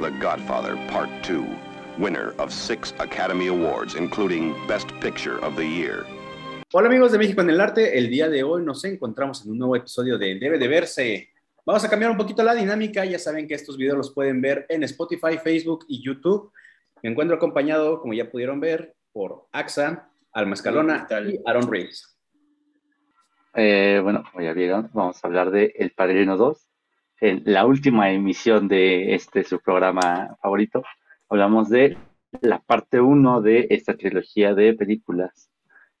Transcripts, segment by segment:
The Godfather Part 2, winner of six Academy Awards, including Best Picture of the Year. Hola amigos de México en el Arte, el día de hoy nos encontramos en un nuevo episodio de Debe de Verse. Vamos a cambiar un poquito la dinámica, ya saben que estos videos los pueden ver en Spotify, Facebook y YouTube. Me encuentro acompañado, como ya pudieron ver, por AXA, Alma Escalona y Aaron Reeves. Eh, bueno, hoy vamos a hablar de El Padrino 2, en la última emisión de este su programa favorito, hablamos de la parte 1 de esta trilogía de películas.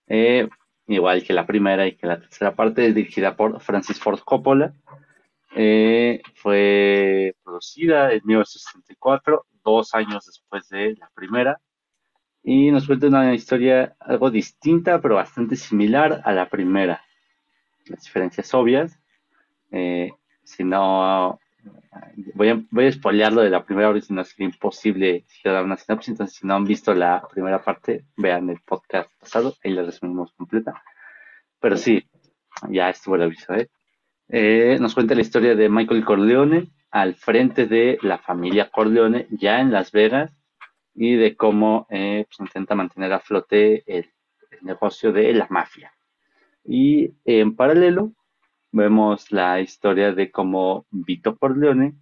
Eh, igual que la primera y que la tercera parte, dirigida por Francis Ford Coppola. Eh, fue producida en 1964, dos años después de la primera. Y nos cuenta una historia algo distinta, pero bastante similar a la primera. Las diferencias obvias. Eh, si no, voy a, voy a spoilearlo de la primera no sería imposible dar una sinopsis. Entonces, si no han visto la primera parte, vean el podcast pasado, ahí la resumimos completa. Pero sí, ya estuvo el aviso, ¿eh? ¿eh? nos cuenta la historia de Michael Corleone al frente de la familia Corleone, ya en Las Vegas, y de cómo eh, pues, intenta mantener a flote el negocio de la mafia. Y en paralelo, vemos la historia de cómo Vito Corleone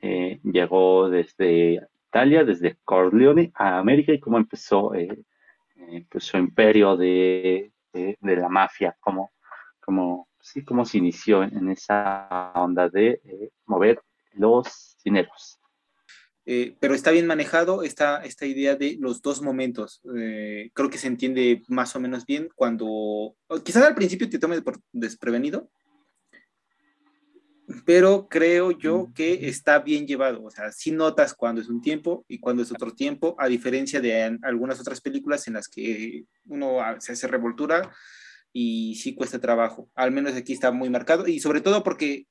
eh, llegó desde Italia, desde Corleone a América y cómo empezó eh, eh, pues, su imperio de, la mafia, cómo, cómo, sí, cómo se inició en esa onda de mover los dineros. pero está bien manejado esta, esta idea de los dos momentos. creo que se entiende más o menos bien cuando, quizás al principio te tomes por desprevenido, pero creo yo que está bien llevado. O sea, sí notas cuando es un tiempo y cuando es otro tiempo, a diferencia de algunas otras películas en las que uno se hace revoltura y sí cuesta trabajo. Al menos aquí está muy marcado y sobre todo porque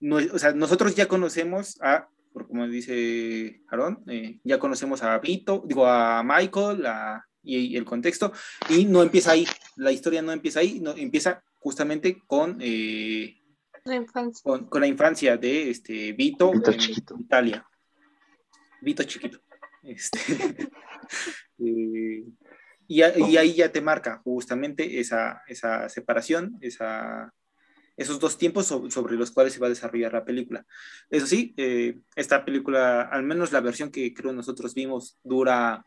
no, o sea, nosotros ya conocemos a, como dice Aaron, eh, ya conocemos a Vito, digo a Michael y, el contexto y no empieza ahí. La historia no empieza ahí, no, empieza justamente con... Eh, con, la infancia de este, Vito, en Italia. Vito chiquito. Este, eh, y, ahí ya te marca justamente esa, esa separación, esa, esos dos tiempos sobre, los cuales se va a desarrollar la película. Eso sí, eh, esta película, al menos la versión que creo nosotros vimos, dura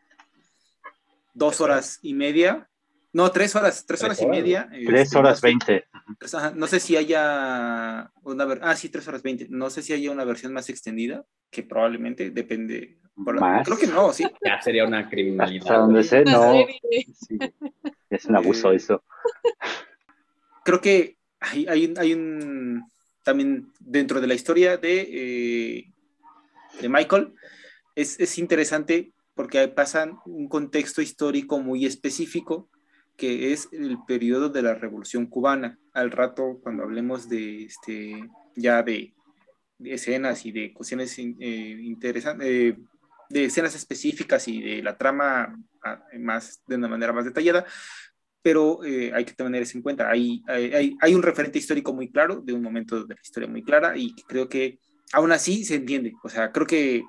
dos horas y media no, tres horas, tres horas y media. Tres este, horas veinte. No sé si haya una ah sí, tres horas veinte. No sé si haya una versión más extendida, que probablemente depende. Creo que no, sí. Ya sería una criminalidad. Hasta donde sé, no. Es un abuso eh, eso. Creo que hay, hay, un también dentro de la historia de, eh, de Michael. Es, es interesante porque pasan un contexto histórico muy específico que es el periodo de la Revolución Cubana. Al rato, cuando hablemos de este, ya de, escenas y de cuestiones eh, interesantes, eh, de escenas específicas y de la trama ah, más, de una manera más detallada, pero eh, hay que tener eso en cuenta. Hay, hay, hay, un referente histórico muy claro, de un momento de la historia muy clara, y creo que aún así se entiende. O sea, creo que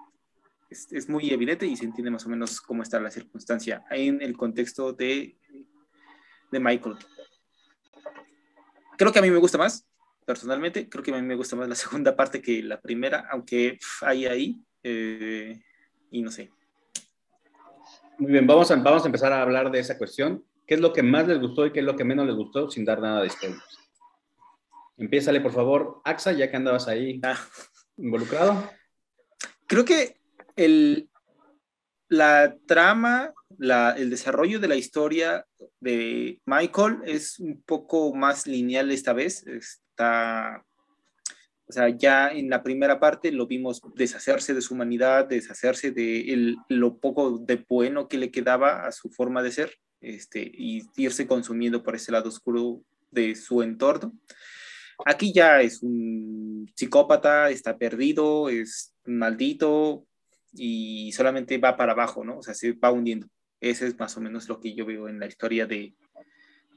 es, es muy evidente y se entiende más o menos cómo está la circunstancia en el contexto de de Michael. Creo que a mí me gusta más, personalmente, creo que a mí me gusta más la segunda parte que la primera, aunque hay ahí, eh, y no sé. Muy bien, vamos a, vamos a empezar a hablar de esa cuestión. ¿Qué es lo que más les gustó y qué es lo que menos les gustó sin dar nada de spoilers? Empiézale, por favor, Axa, ya que andabas ahí ah. involucrado. Creo que el, la trama el desarrollo de la historia de Michael es un poco más lineal esta vez. Está, o sea, ya en la primera parte lo vimos deshacerse de su humanidad, deshacerse de lo poco de bueno que le quedaba a su forma de ser este, y irse consumiendo por ese lado oscuro de su entorno. Aquí ya es un psicópata, está perdido, es maldito y solamente va para abajo, ¿no? O sea, se va hundiendo. Ese es más o menos lo que yo veo en la historia de,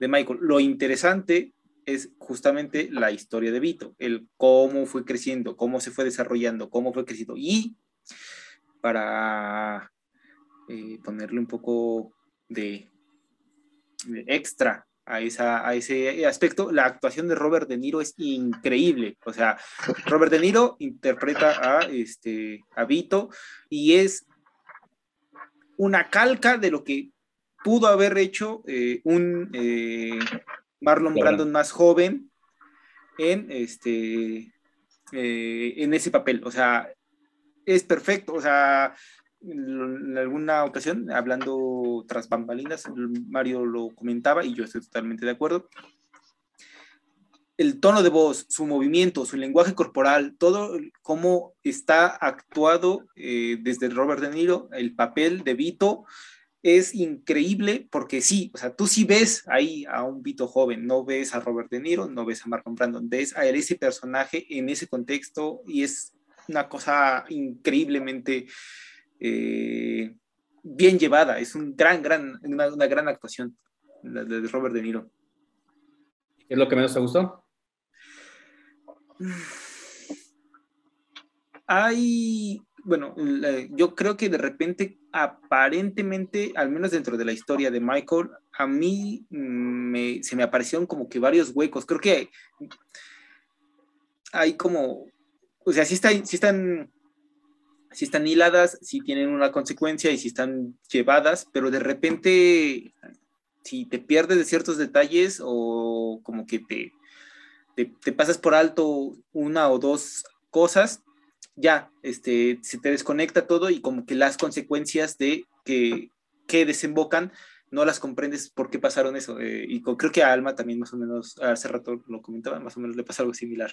Michael. Lo interesante es justamente la historia de Vito, el cómo fue creciendo, cómo se fue desarrollando, cómo fue creciendo. Y para eh, ponerle un poco de, extra a, esa, a ese aspecto, la actuación de Robert De Niro es increíble. O sea, Robert De Niro interpreta a, este, a Vito y es una calca de lo que pudo haber hecho eh, un eh, Marlon Brandon más joven en, este, en ese papel. O sea, es perfecto. O sea, en alguna ocasión, hablando tras bambalinas, Mario lo comentaba y yo estoy totalmente de acuerdo. El tono de voz, su movimiento, su lenguaje corporal, todo cómo está actuado eh, desde Robert De Niro, el papel de Vito, es increíble porque sí, o sea, tú sí ves ahí a un Vito joven, no ves a Robert De Niro, no ves a Marlon Brandon, ves a ese personaje en ese contexto y es una cosa increíblemente eh, bien llevada. Es un gran, gran, una, gran actuación de Robert De Niro. ¿Qué es lo que menos te gustó? Hay, bueno, yo creo que de repente, aparentemente, al menos dentro de la historia de Michael, a mí se me aparecieron como que varios huecos. Creo que hay, como, o sea, están si están hiladas, si tienen una consecuencia y si están llevadas, pero de repente, si te pierdes de ciertos detalles o como que te, te, pasas por alto una o dos cosas, ya, este, se te desconecta todo y como que las consecuencias de que, que desembocan no las comprendes por qué pasaron eso. Eh, y creo que a Alma también más o menos, hace rato lo comentaba, más o menos le pasa algo similar.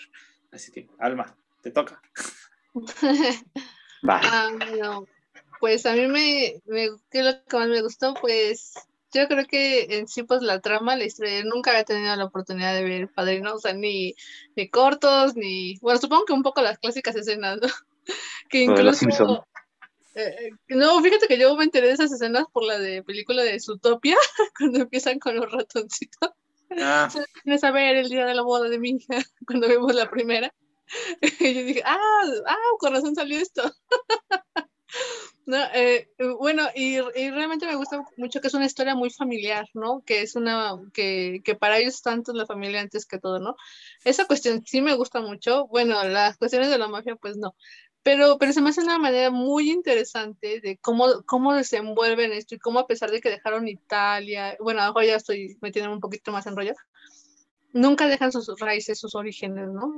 Así que, Alma, te toca. Ah, bueno, pues a mí me, me, ¿qué es lo que más me gustó? Pues yo creo que en sí, pues la trama, la historia, nunca había tenido la oportunidad de ver Padrino, o sea, ni, ni cortos, ni, bueno, supongo que un poco las clásicas escenas, ¿no? Que incluso... Eh, eh, no, fíjate que yo me enteré de esas escenas por la de película de Zootopia, cuando empiezan con los ratoncitos. Ah. a ver el día de la boda de mi hija, cuando vemos la primera. y yo dije, ah, ah, con razón salió esto. No, eh, bueno, y, realmente me gusta mucho que es una historia muy familiar, ¿no? Que es una, que, que para ellos tanto la familia antes que todo, ¿no? Esa cuestión sí me gusta mucho. Bueno, las cuestiones de la mafia, pues no. Pero, pero se me hace una manera muy interesante de cómo, cómo desenvuelven esto y cómo a pesar de que dejaron Italia, bueno, ahora ya estoy metiendo un poquito más en rollo, nunca dejan sus raíces, sus orígenes, ¿no?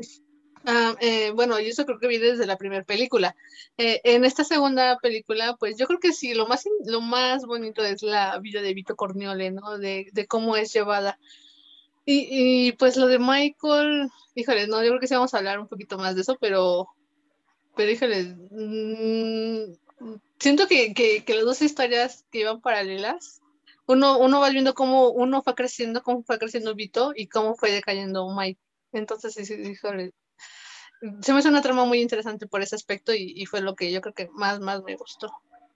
Ah, eh, bueno, yo eso creo que vi desde la primera película. Eh, en esta segunda película, pues yo creo que sí, lo más, lo más bonito es la vida de Vito Corniole, ¿no? De, de cómo es llevada. Y, y, pues lo de Michael, híjole, no, yo creo que sí vamos a hablar un poquito más de eso, pero, pero híjole, mmm, siento que, que, que, las dos historias que iban paralelas, uno, uno va viendo cómo uno fue creciendo, cómo fue creciendo Vito y cómo fue decayendo Mike. Entonces, sí, híjole, se me hace una trama muy interesante por ese aspecto y, fue lo que yo creo que más, más me gustó.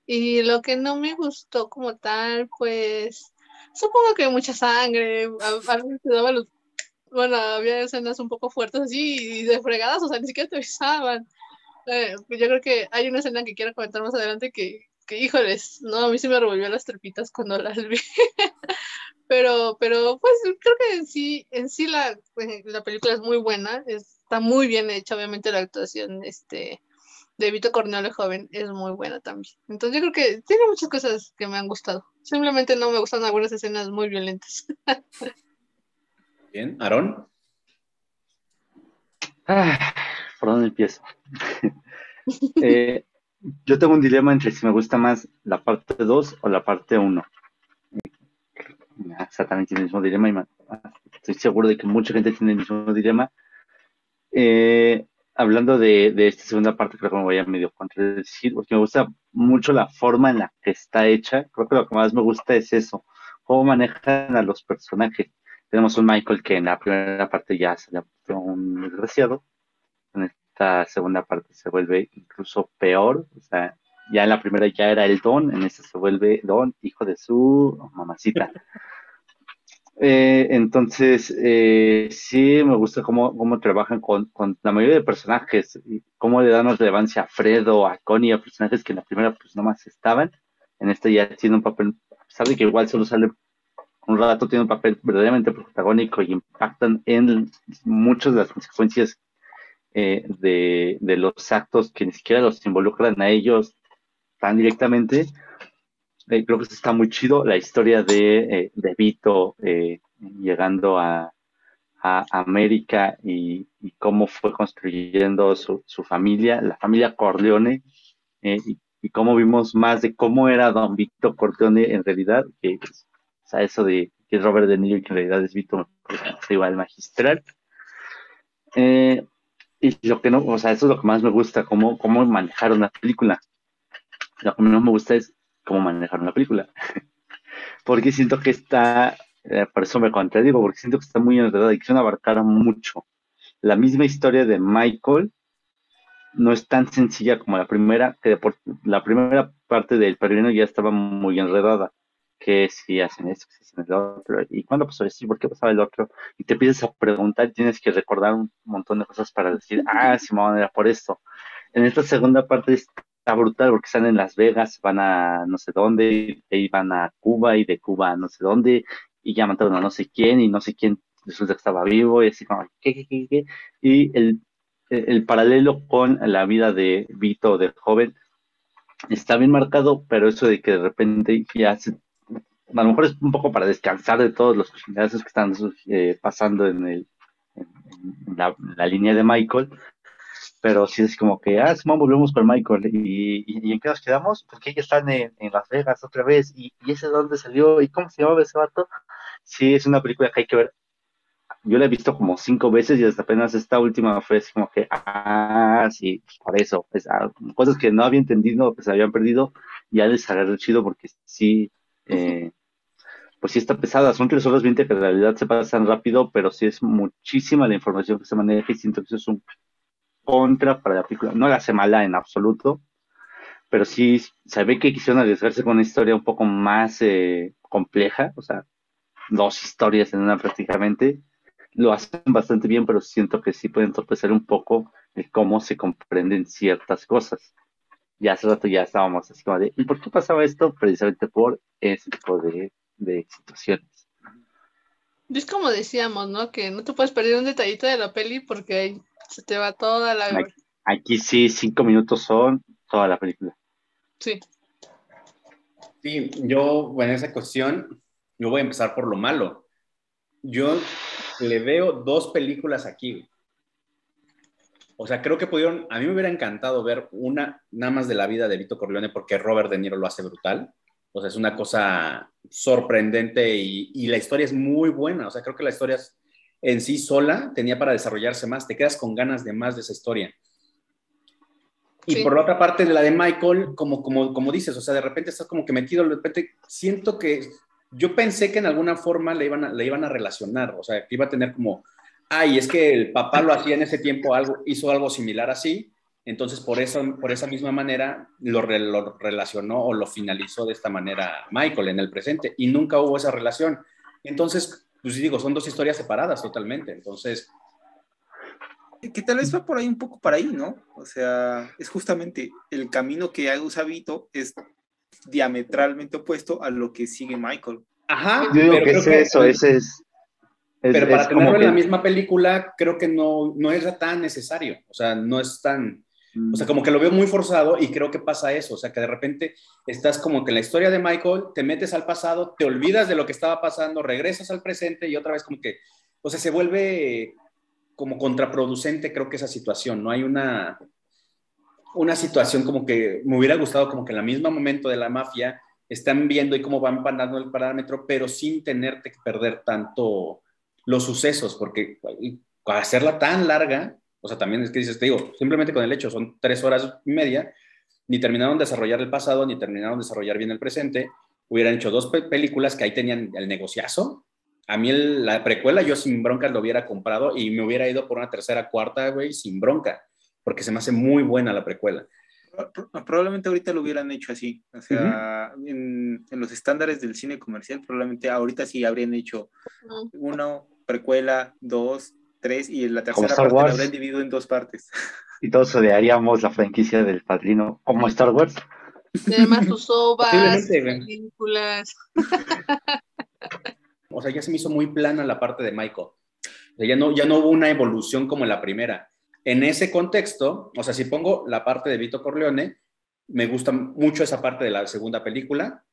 Y lo que no me gustó como tal, pues supongo que mucha sangre, bueno, había escenas un poco fuertes así y de fregadas, o sea, ni siquiera te avisaban. Eh, yo creo que hay una escena que quiero comentar más adelante que, que, híjoles, no, a mí sí me revolvió las trepitas cuando las vi. pero, pero, pues creo que en sí, en sí la, eh, la película es muy buena, es está muy bien hecha, obviamente la actuación este, de Vito Cornelio joven es muy buena también. Entonces yo creo que tiene muchas cosas que me han gustado. Simplemente no me gustan algunas escenas muy violentas. Bien, Aarón. Ah, ¿Por dónde empiezo? Eh, yo tengo un dilema entre si me gusta más la parte 2 o la parte 1. Exactamente el mismo dilema y estoy seguro de que mucha gente tiene el mismo dilema eh, hablando de, esta segunda parte, creo que me voy a medio contradecir, porque me gusta mucho la forma en la que está hecha. Creo que lo que más me gusta es eso, cómo manejan a los personajes. Tenemos un Michael que en la primera parte ya se le un desgraciado, en esta segunda parte se vuelve incluso peor, o sea, ya en la primera ya era el don, en esta se vuelve don, hijo de su mamacita. Eh, entonces, eh, sí me gusta cómo, cómo trabajan con, con, la mayoría de personajes, y cómo le dan relevancia a Fredo, a Connie, a personajes que en la primera pues nomás estaban. En esta ya tiene un papel, a pesar de que igual solo sale un rato, tiene un papel verdaderamente protagónico y impactan en muchas de las consecuencias eh, de, de los actos que ni siquiera los involucran a ellos tan directamente eh, creo que está muy chido la historia de, eh, de Vito eh, llegando a, a América y, cómo fue construyendo su, su, familia, la familia Corleone, y, y, cómo vimos más de cómo era Don Vito Corleone en realidad, pues, o sea, eso de que es Robert De Niro y que en realidad es Vito, igual magistral. y lo que no, o sea, eso es lo que más me gusta, cómo, cómo manejaron la película. Lo que menos me gusta es cómo manejar una película. porque siento que está, eh, por eso me contradigo, porque siento que está muy enredada y que van abarcar mucho. La misma historia de Michael no es tan sencilla como la primera, que por, la primera parte del peregrino ya estaba muy enredada. Que si hacen esto, si hacen el otro, y cuándo pasó esto, y por qué pasaba el otro, y te empiezas a preguntar, tienes que recordar un montón de cosas para decir, ah, me era por esto. En esta segunda parte está brutal porque están en Las Vegas, van a no sé dónde, y van a Cuba y de Cuba a no sé dónde, y ya mataron a no sé quién y no sé quién resulta que estaba vivo y así como, ¿qué, qué, qué, qué? Y el, el paralelo con la vida de Vito, del joven, está bien marcado, pero eso de que de repente ya se, a lo mejor es un poco para descansar de todos los chingadazos que están eh, pasando en, el, en la, la, línea de Michael, pero sí es como que, ah, Simón, volvemos con Michael, y, y, en qué nos quedamos? Porque ellos están en, en, Las Vegas otra vez, y, y ese de dónde salió, y cómo se llamaba ese vato. Sí, es una película que hay que ver. Yo la he visto como cinco veces y hasta apenas esta última fue así como que, ah, sí, por eso, pues, ah, cosas que no había entendido, que se habían perdido, ya les agarré chido porque sí, eh, pues sí está pesada, son tres horas 20 que en realidad se pasan rápido, pero sí es muchísima la información que se maneja y siento que eso es un contra para la película. No la hace mala en absoluto, pero sí se ve que quisieron arriesgarse con una historia un poco más eh, compleja, o sea, dos historias en una prácticamente. Lo hacen bastante bien, pero siento que sí pueden entorpecer un poco de cómo se comprenden ciertas cosas. Ya hace rato ya estábamos así de, ¿y por qué pasaba esto? Precisamente por ese tipo de, de situaciones. Es como decíamos, ¿no? Que no te puedes perder un detallito de la peli porque hay se te va toda la... Aquí, aquí sí, cinco minutos son toda la película. Sí. Sí, yo, en esa cuestión, yo voy a empezar por lo malo. Yo le veo dos películas aquí. O sea, creo que pudieron, a mí me hubiera encantado ver una nada más de la vida de Vito Corleone porque Robert De Niro lo hace brutal. O sea, es una cosa sorprendente y, y la historia es muy buena. O sea, creo que la historia es en sí sola tenía para desarrollarse más, te quedas con ganas de más de esa historia. Y por la otra parte de la de Michael, como, como, como dices, o sea, de repente estás como que metido, de repente siento que yo pensé que en alguna forma le iban a, le iban a relacionar, o sea, que iba a tener como, ay, es que el papá lo hacía en ese tiempo, algo, hizo algo similar así, entonces por, eso, por esa misma manera lo, lo relacionó o lo finalizó de esta manera Michael en el presente y nunca hubo esa relación. Entonces, pues digo, son dos historias separadas totalmente, entonces... Que tal vez va por ahí un poco para ahí, ¿no? O sea, es justamente el camino que usa Vito es diametralmente opuesto a lo que sigue Michael. Ajá, Yo digo pero que es que, eso, ese es... es pero para es tenerlo en que... la misma película, creo que no, no es tan necesario, o sea, no es tan o sea, como que lo veo muy forzado y creo que pasa eso, o sea, que de repente estás como que en la historia de Michael, te metes al pasado, te olvidas de lo que estaba pasando, regresas al presente y otra vez como que, o sea, se vuelve como contraproducente creo que esa situación, no hay una, una situación como que me hubiera gustado como que en el mismo momento de la mafia están viendo y cómo van panando el parámetro, pero sin tenerte que perder tanto los sucesos, porque hacerla tan larga, o sea, también es que dices, te digo, simplemente con el hecho, son tres horas y media, ni terminaron de desarrollar el pasado, ni terminaron de desarrollar bien el presente. Hubieran hecho dos pe películas que ahí tenían el negociazo. A mí el, la precuela yo sin bronca lo hubiera comprado y me hubiera ido por una tercera, cuarta, güey, sin bronca, porque se me hace muy buena la precuela. Probablemente ahorita lo hubieran hecho así. O sea, en, los estándares del cine comercial, probablemente ahorita sí habrían hecho uno, precuela, dos, tres, y en la tercera parte la habrían dividido en dos partes. Y todos odiaríamos la franquicia del padrino, como Star Wars. Además, sus obras, películas. o sea, ya se me hizo muy plana la parte de Michael. ya, no, ya no hubo una evolución como en la primera. En ese contexto, o sea, si pongo la parte de Vito Corleone, me gusta mucho esa parte de la segunda película,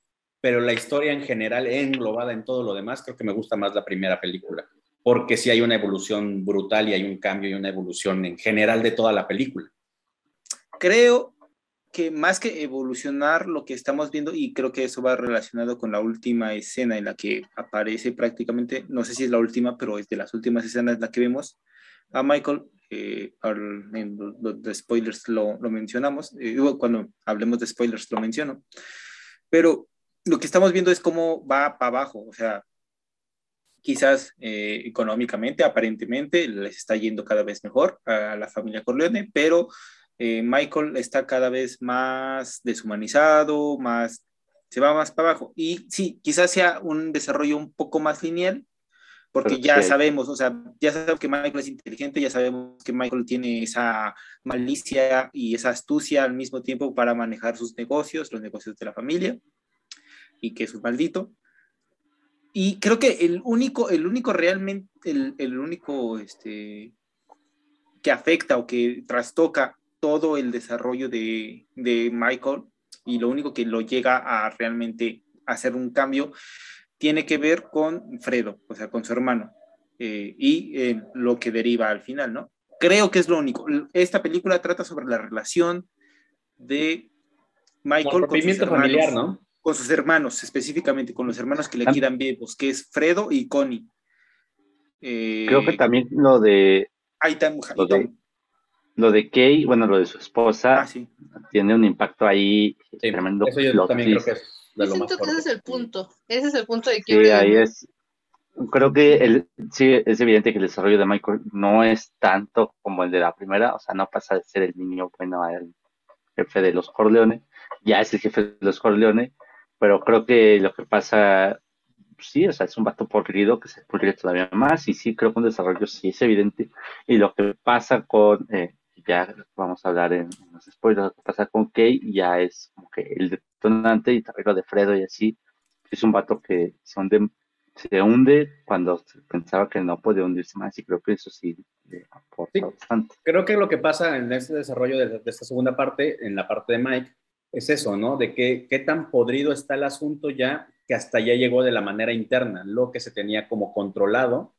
pero la historia en general, englobada en todo lo demás, creo que me gusta más la primera película, porque sí hay una evolución brutal y hay un cambio y una evolución en general de toda la película. Creo que más que evolucionar lo que estamos viendo, y creo que eso va relacionado con la última escena en la que aparece prácticamente, no sé si es la última, pero es de las últimas escenas en la que vemos a Michael, eh, en los spoilers lo, lo mencionamos, eh, cuando hablemos de spoilers lo menciono, pero lo que estamos viendo es cómo va para abajo, o sea, quizás eh, económicamente, aparentemente, les está yendo cada vez mejor a la familia Corleone, pero eh, Michael está cada vez más deshumanizado, más, se va más para abajo. Y sí, quizás sea un desarrollo un poco más lineal, porque ya sabemos, o sea, ya sabemos que Michael es inteligente, ya sabemos que Michael tiene esa malicia y esa astucia al mismo tiempo para manejar sus negocios, los negocios de la familia, y que es un maldito. Y creo que el único, el único realmente, el, el único este, que afecta o que trastoca todo el desarrollo de, de, Michael y lo único que lo llega a realmente hacer un cambio tiene que ver con Fredo, o sea, con su hermano, eh, y eh, lo que deriva al final, ¿no? Creo que es lo único. Esta película trata sobre la relación de Michael con sus, hermanos, familiar, ¿no? Con sus hermanos, específicamente con los hermanos que le quedan vivos, que es Fredo y Connie. Creo que también lo de... Ahí está, lo de Kay, bueno, lo de su esposa, ah, tiene un impacto ahí tremendo. Eso yo también creo que es de lo siento que ese es el punto. Ese es el punto de que. Sí, ahí es. Creo que el, sí, es evidente que el desarrollo de Michael no es tanto como el de la primera, o sea, no pasa de ser el niño bueno al jefe de los Corleone, ya es el jefe de los Corleone, pero creo que lo que pasa, sí, o sea, es un vato podrido que se pudre todavía más, y sí, creo que un desarrollo sí es evidente, y lo que pasa con eh, ya vamos a hablar en, los spoilers, lo que pasa con Kay ya es como que el detonante y también lo de Fredo y así, es un vato que se hunde, se hunde cuando pensaba que no podía hundirse más y creo que eso sí le aporta bastante. Creo que lo que pasa en este desarrollo de, esta segunda parte, en la parte de Mike, es eso, ¿no? De qué, qué tan podrido está el asunto ya que hasta ya llegó de la manera interna, lo que se tenía como controlado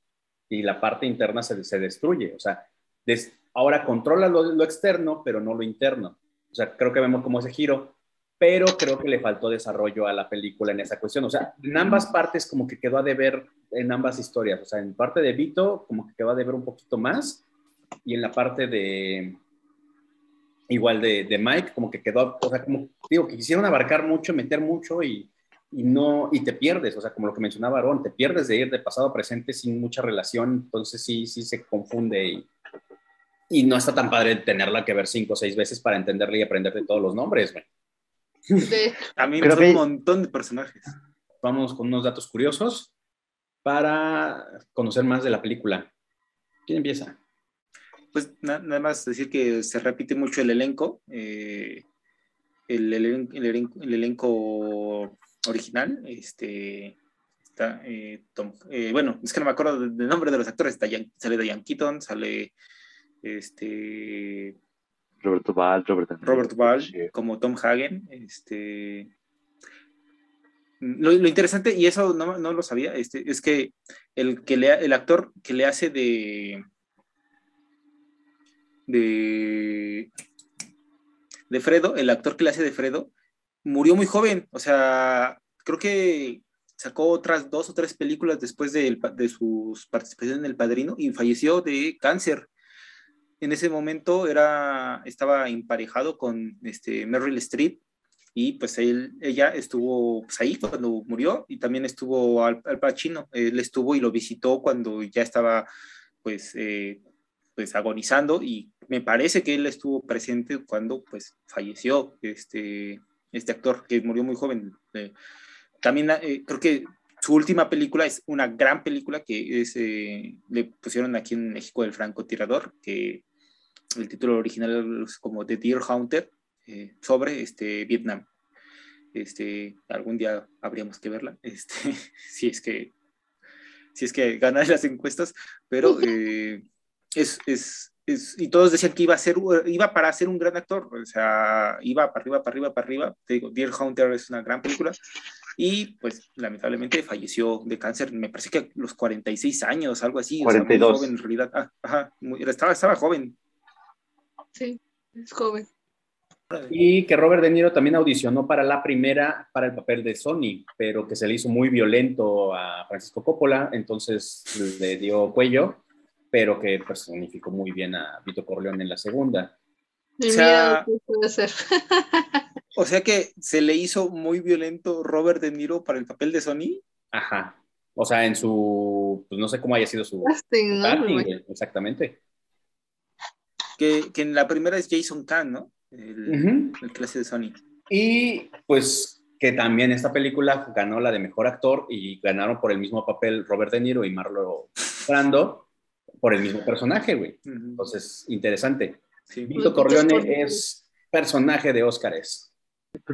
y la parte interna se, se destruye, o sea, des, Ahora controla lo, externo, pero no lo interno. O sea, creo que vemos como ese giro, pero creo que le faltó desarrollo a la película en esa cuestión. O sea, en ambas partes como que quedó a deber en ambas historias. O sea, en parte de Vito como que quedó a deber un poquito más y en la parte de igual de, de Mike como que quedó, o sea, como digo, que quisieron abarcar mucho, meter mucho y, y no, y te pierdes, o sea, como lo que mencionaba Aaron, te pierdes de ir de pasado a presente sin mucha relación, entonces sí, sí se confunde y, y no está tan padre tenerla que ver cinco o seis veces para entenderla y aprender de todos los nombres, güey. A mí me son un montón de personajes. Vamos con unos datos curiosos para conocer más de la película. ¿Quién empieza? Pues nada más decir que se repite mucho el elenco. Eh, el, elenco original, este, está, eh, eh, bueno, es que no me acuerdo del nombre de los actores, está, sale Diane Keaton, sale este Roberto Ball, Robert Ball, como Tom Hagen, este lo, interesante, y eso no, lo sabía, este, es que el, que le, el actor que le hace de, de, de Fredo, el actor que le hace de Fredo, murió muy joven, o sea, creo que sacó otras dos o tres películas después de, de sus participaciones en El Padrino y falleció de cáncer. En ese momento era, estaba emparejado con este, Meryl Streep y pues él, ella estuvo pues, ahí cuando murió y también estuvo Al, Pacino, él estuvo y lo visitó cuando ya estaba pues eh, pues agonizando y me parece que él estuvo presente cuando pues falleció este, este actor que murió muy joven. Eh, también eh, creo que su última película es una gran película que es, eh, le pusieron aquí en México el francotirador, que el título original es como The Deer Hunter, sobre este, Vietnam. Este, algún día habríamos que verla, este, si es que si es que gana las encuestas, pero es, es, es, y todos decían que iba a ser, iba para ser un gran actor, o sea, iba para arriba, para arriba, para arriba. Te digo, Deer Hunter es una gran película y pues lamentablemente falleció de cáncer, me parece que a los 46 años, algo así, 42. O sea, muy joven en realidad. Ah, ajá, estaba, estaba joven. Sí, es joven. Y que Robert De Niro también audicionó para la primera, para el papel de Sony, pero que se le hizo muy violento a Francisco Coppola, entonces le dio cuello pero que personificó muy bien a Vito Corleone en la segunda. o sea, puede ser. o sea que se le hizo muy violento Robert De Niro para el papel de Sony. Ajá. O sea, en su, pues no sé cómo haya sido su casting, ¿no? exactamente. Que, que, en la primera es Jason Kahn, ¿no? El, el clase de Sony. Y pues que también esta película ganó la de mejor actor y ganaron por el mismo papel Robert De Niro y Marlo Brando por el mismo personaje, güey. Entonces, interesante. Sí. Vito Corleone es personaje de Óscares.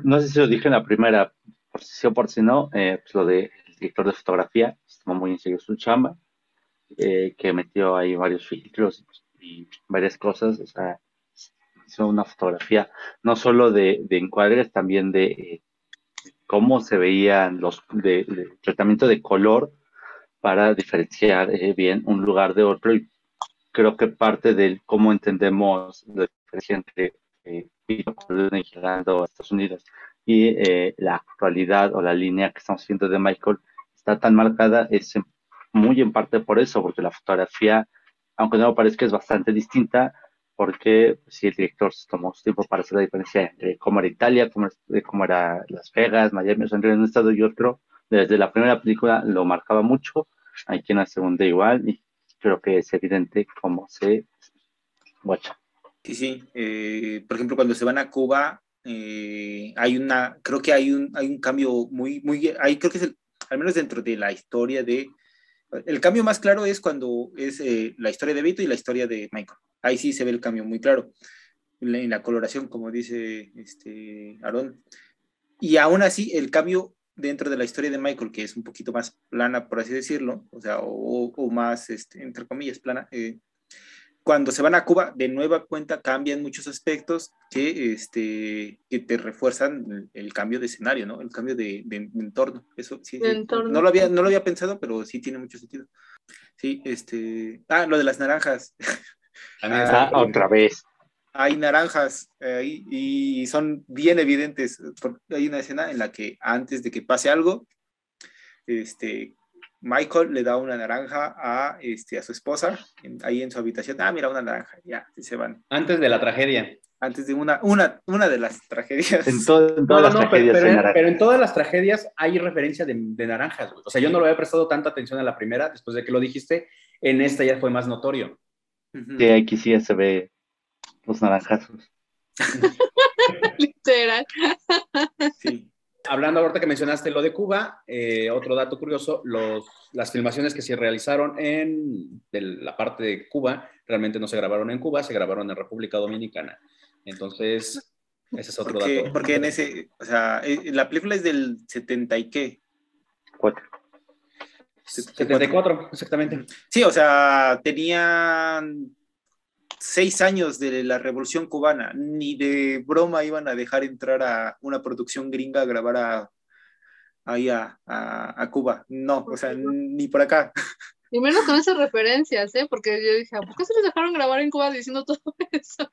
No sé si lo dije en la primera, por si sí o por si no, eh, pues lo de director de fotografía, tomó muy en serio su chamba, eh, que metió ahí varios filtros y varias cosas, o sea, hizo una fotografía no solo de, encuadres, también de eh, cómo se veían los de, tratamiento de color para diferenciar eh, bien un lugar de otro. Y creo que parte de cómo entendemos la diferencia entre eh, Estados Unidos y eh, la actualidad o la línea que estamos viendo de Michael está tan marcada es muy en parte por eso, porque la fotografía, aunque no parezca, es bastante distinta, porque si el director se tomó su tiempo para hacer la diferencia entre cómo era Italia, cómo, cómo era Las Vegas, Miami, o sea, entre un estado y otro, desde la primera película lo marcaba mucho, aquí en la segunda igual, y creo que es evidente cómo se guacha. Sí, sí. Eh, por ejemplo, cuando se van a Cuba, eh, hay una, creo que hay un, hay un cambio muy, muy, ahí creo que es el, al menos dentro de la historia de, el cambio más claro es cuando es eh, la historia de Vito y la historia de Michael. Ahí sí se ve el cambio muy claro. En la, coloración, como dice este Aaron. Y aún así, el cambio dentro de la historia de Michael, que es un poquito más plana, por así decirlo, o sea, o, más, este, entre comillas, plana, eh, cuando se van a Cuba, de nueva cuenta cambian muchos aspectos que, este, que te refuerzan el, cambio de escenario, ¿no? El cambio de, entorno. Eso sí, No, lo había, no lo había pensado, pero sí tiene mucho sentido. Sí, este. Ah, lo de las naranjas. Ah, otra vez hay naranjas ahí y son bien evidentes. Hay una escena en la que antes de que pase algo, este, Michael le da una naranja a, este, a su esposa, ahí en su habitación. Ah, mira, una naranja, ya, se van. Antes de la tragedia. Antes de una, una, una de las tragedias. En, todas las tragedias. Pero, en, todas las tragedias hay referencia de, naranjas, O sea, yo no lo había prestado tanta atención a la primera, después de que lo dijiste. En esta ya fue más notorio. Sí, aquí sí se ve los naranjazos. Literal. sí. Hablando ahorita que mencionaste lo de Cuba, eh, otro dato curioso, los, las filmaciones que se realizaron en la parte de Cuba realmente no se grabaron en Cuba, se grabaron en República Dominicana. Entonces, ese es otro dato. Porque en ese, o sea, eh, la película es del 70 y qué? Cuatro. 74, exactamente. Sí, o sea, tenían seis años de la Revolución Cubana, ni de broma iban a dejar entrar a una producción gringa a grabar a, ahí a, Cuba. No, o sea, ni por acá. Y menos con esas referencias, ¿eh? Porque yo dije, ¿por qué se les dejaron grabar en Cuba diciendo todo eso?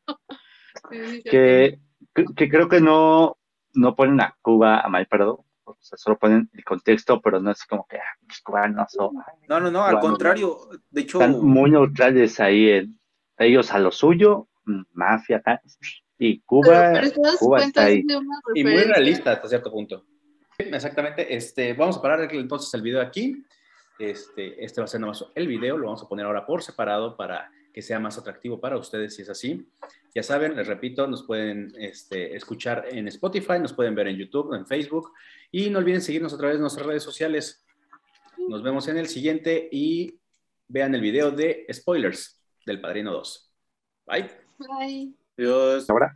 que, que, creo que no, no ponen a Cuba a mal perdón. O sea, solo ponen el contexto, pero no es como que ah, los cubanos o... No, no, no, al contrario. De hecho... Están muy neutrales ahí en, ellos a lo suyo, mm, mafia y Cuba, Cuba está ahí. Y muy realista hasta cierto punto. Exactamente, este, vamos a parar entonces el video aquí. Este, este va a ser nomás el video, lo vamos a poner ahora por separado para que sea más atractivo para ustedes si es así. Ya saben, les repito, nos pueden este, escuchar en Spotify, nos pueden ver en YouTube, en Facebook y no olviden seguirnos a través de nuestras redes sociales. Nos vemos en el siguiente y vean el video de spoilers del Padrino 2. Bye. Bye. Adiós. Ahora.